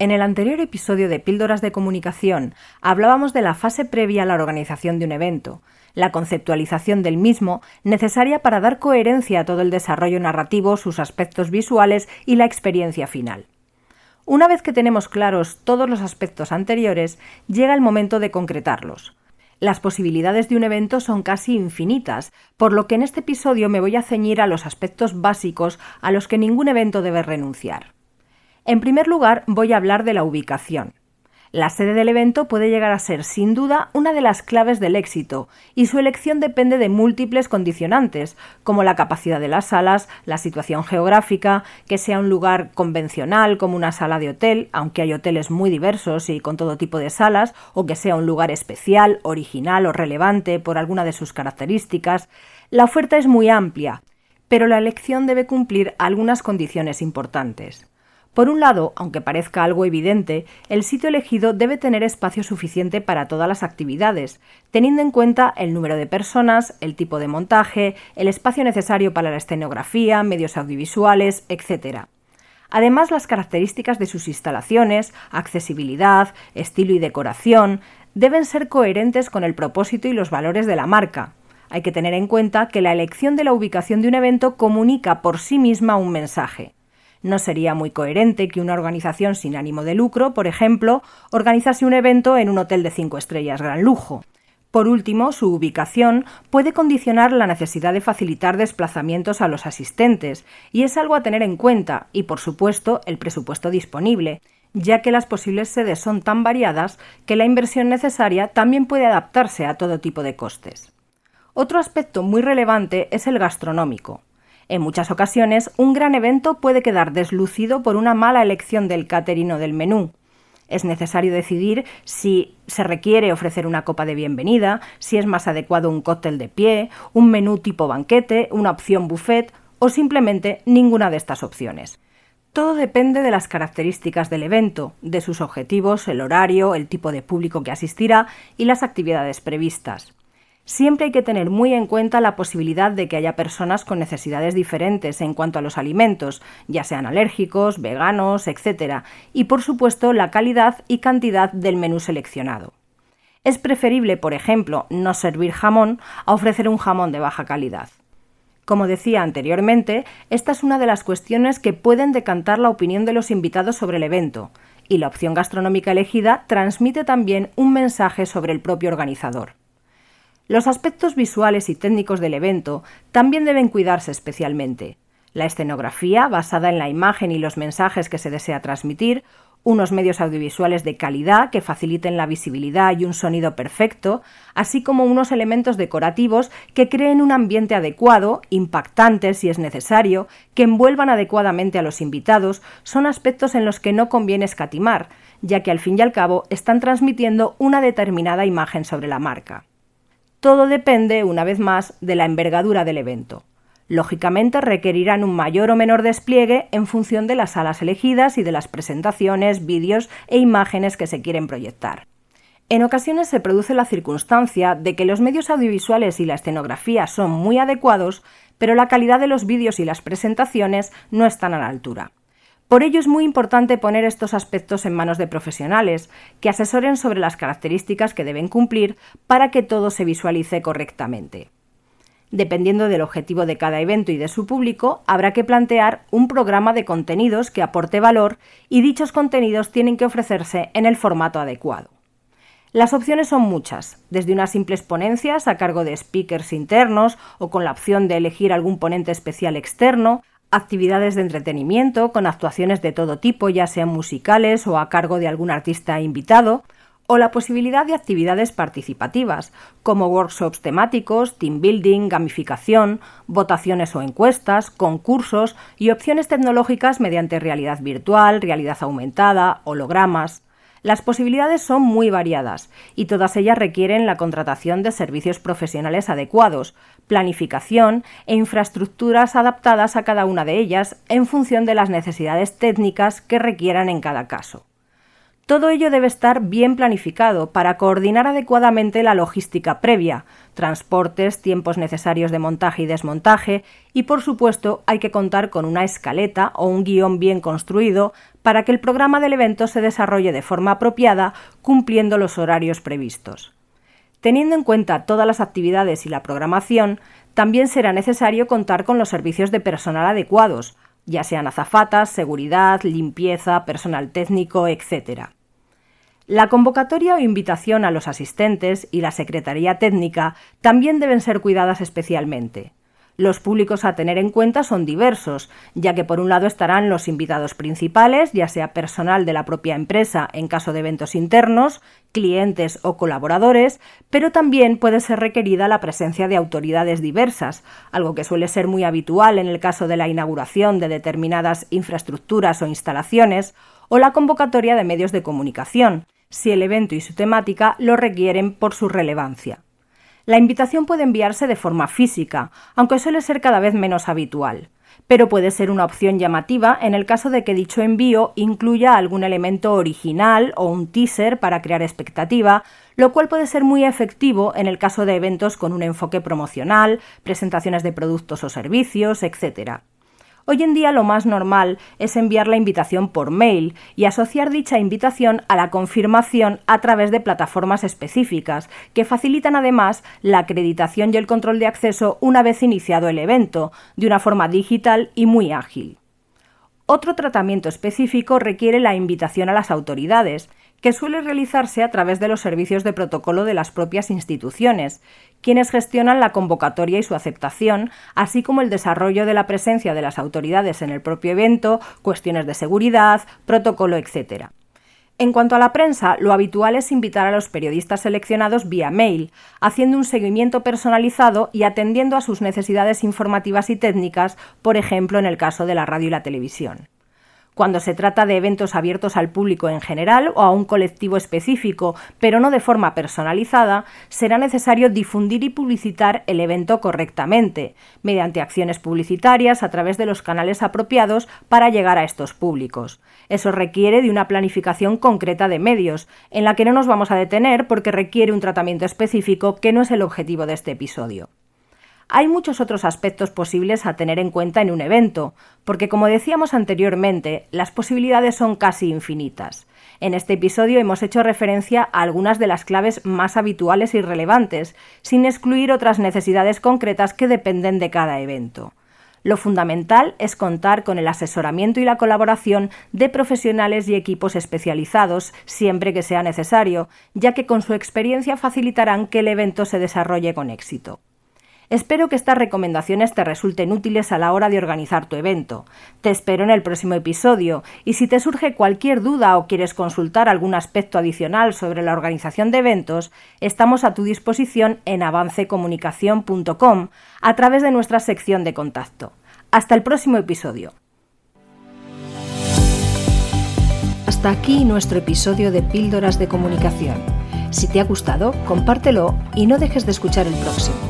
En el anterior episodio de Píldoras de Comunicación hablábamos de la fase previa a la organización de un evento, la conceptualización del mismo, necesaria para dar coherencia a todo el desarrollo narrativo, sus aspectos visuales y la experiencia final. Una vez que tenemos claros todos los aspectos anteriores, llega el momento de concretarlos. Las posibilidades de un evento son casi infinitas, por lo que en este episodio me voy a ceñir a los aspectos básicos a los que ningún evento debe renunciar. En primer lugar, voy a hablar de la ubicación. La sede del evento puede llegar a ser, sin duda, una de las claves del éxito, y su elección depende de múltiples condicionantes, como la capacidad de las salas, la situación geográfica, que sea un lugar convencional como una sala de hotel, aunque hay hoteles muy diversos y con todo tipo de salas, o que sea un lugar especial, original o relevante por alguna de sus características. La oferta es muy amplia, pero la elección debe cumplir algunas condiciones importantes. Por un lado, aunque parezca algo evidente, el sitio elegido debe tener espacio suficiente para todas las actividades, teniendo en cuenta el número de personas, el tipo de montaje, el espacio necesario para la escenografía, medios audiovisuales, etc. Además, las características de sus instalaciones, accesibilidad, estilo y decoración deben ser coherentes con el propósito y los valores de la marca. Hay que tener en cuenta que la elección de la ubicación de un evento comunica por sí misma un mensaje. No sería muy coherente que una organización sin ánimo de lucro, por ejemplo, organizase un evento en un hotel de cinco estrellas gran lujo. Por último, su ubicación puede condicionar la necesidad de facilitar desplazamientos a los asistentes, y es algo a tener en cuenta, y por supuesto el presupuesto disponible, ya que las posibles sedes son tan variadas que la inversión necesaria también puede adaptarse a todo tipo de costes. Otro aspecto muy relevante es el gastronómico. En muchas ocasiones, un gran evento puede quedar deslucido por una mala elección del caterino del menú. Es necesario decidir si se requiere ofrecer una copa de bienvenida, si es más adecuado un cóctel de pie, un menú tipo banquete, una opción buffet o simplemente ninguna de estas opciones. Todo depende de las características del evento, de sus objetivos, el horario, el tipo de público que asistirá y las actividades previstas. Siempre hay que tener muy en cuenta la posibilidad de que haya personas con necesidades diferentes en cuanto a los alimentos, ya sean alérgicos, veganos, etc. Y por supuesto la calidad y cantidad del menú seleccionado. Es preferible, por ejemplo, no servir jamón a ofrecer un jamón de baja calidad. Como decía anteriormente, esta es una de las cuestiones que pueden decantar la opinión de los invitados sobre el evento, y la opción gastronómica elegida transmite también un mensaje sobre el propio organizador. Los aspectos visuales y técnicos del evento también deben cuidarse especialmente. La escenografía, basada en la imagen y los mensajes que se desea transmitir, unos medios audiovisuales de calidad que faciliten la visibilidad y un sonido perfecto, así como unos elementos decorativos que creen un ambiente adecuado, impactantes si es necesario, que envuelvan adecuadamente a los invitados, son aspectos en los que no conviene escatimar, ya que al fin y al cabo están transmitiendo una determinada imagen sobre la marca. Todo depende, una vez más, de la envergadura del evento. Lógicamente requerirán un mayor o menor despliegue en función de las salas elegidas y de las presentaciones, vídeos e imágenes que se quieren proyectar. En ocasiones se produce la circunstancia de que los medios audiovisuales y la escenografía son muy adecuados, pero la calidad de los vídeos y las presentaciones no están a la altura. Por ello es muy importante poner estos aspectos en manos de profesionales que asesoren sobre las características que deben cumplir para que todo se visualice correctamente. Dependiendo del objetivo de cada evento y de su público, habrá que plantear un programa de contenidos que aporte valor y dichos contenidos tienen que ofrecerse en el formato adecuado. Las opciones son muchas, desde unas simples ponencias a cargo de speakers internos o con la opción de elegir algún ponente especial externo, actividades de entretenimiento con actuaciones de todo tipo, ya sean musicales o a cargo de algún artista invitado, o la posibilidad de actividades participativas, como workshops temáticos, team building, gamificación, votaciones o encuestas, concursos y opciones tecnológicas mediante realidad virtual, realidad aumentada, hologramas. Las posibilidades son muy variadas y todas ellas requieren la contratación de servicios profesionales adecuados, planificación e infraestructuras adaptadas a cada una de ellas en función de las necesidades técnicas que requieran en cada caso. Todo ello debe estar bien planificado para coordinar adecuadamente la logística previa, transportes, tiempos necesarios de montaje y desmontaje, y por supuesto hay que contar con una escaleta o un guion bien construido para que el programa del evento se desarrolle de forma apropiada cumpliendo los horarios previstos. Teniendo en cuenta todas las actividades y la programación, también será necesario contar con los servicios de personal adecuados, ya sean azafatas, seguridad, limpieza, personal técnico, etc. La convocatoria o invitación a los asistentes y la Secretaría Técnica también deben ser cuidadas especialmente. Los públicos a tener en cuenta son diversos, ya que por un lado estarán los invitados principales, ya sea personal de la propia empresa en caso de eventos internos, clientes o colaboradores, pero también puede ser requerida la presencia de autoridades diversas, algo que suele ser muy habitual en el caso de la inauguración de determinadas infraestructuras o instalaciones, o la convocatoria de medios de comunicación, si el evento y su temática lo requieren por su relevancia. La invitación puede enviarse de forma física, aunque suele ser cada vez menos habitual, pero puede ser una opción llamativa en el caso de que dicho envío incluya algún elemento original o un teaser para crear expectativa, lo cual puede ser muy efectivo en el caso de eventos con un enfoque promocional, presentaciones de productos o servicios, etc. Hoy en día lo más normal es enviar la invitación por mail y asociar dicha invitación a la confirmación a través de plataformas específicas, que facilitan además la acreditación y el control de acceso una vez iniciado el evento, de una forma digital y muy ágil. Otro tratamiento específico requiere la invitación a las autoridades, que suele realizarse a través de los servicios de protocolo de las propias instituciones, quienes gestionan la convocatoria y su aceptación, así como el desarrollo de la presencia de las autoridades en el propio evento, cuestiones de seguridad, protocolo, etc. En cuanto a la prensa, lo habitual es invitar a los periodistas seleccionados vía mail, haciendo un seguimiento personalizado y atendiendo a sus necesidades informativas y técnicas, por ejemplo en el caso de la radio y la televisión. Cuando se trata de eventos abiertos al público en general o a un colectivo específico, pero no de forma personalizada, será necesario difundir y publicitar el evento correctamente, mediante acciones publicitarias a través de los canales apropiados para llegar a estos públicos. Eso requiere de una planificación concreta de medios, en la que no nos vamos a detener porque requiere un tratamiento específico que no es el objetivo de este episodio. Hay muchos otros aspectos posibles a tener en cuenta en un evento, porque como decíamos anteriormente, las posibilidades son casi infinitas. En este episodio hemos hecho referencia a algunas de las claves más habituales y relevantes, sin excluir otras necesidades concretas que dependen de cada evento. Lo fundamental es contar con el asesoramiento y la colaboración de profesionales y equipos especializados siempre que sea necesario, ya que con su experiencia facilitarán que el evento se desarrolle con éxito. Espero que estas recomendaciones te resulten útiles a la hora de organizar tu evento. Te espero en el próximo episodio y si te surge cualquier duda o quieres consultar algún aspecto adicional sobre la organización de eventos, estamos a tu disposición en avancecomunicación.com a través de nuestra sección de contacto. Hasta el próximo episodio. Hasta aquí nuestro episodio de Píldoras de Comunicación. Si te ha gustado, compártelo y no dejes de escuchar el próximo.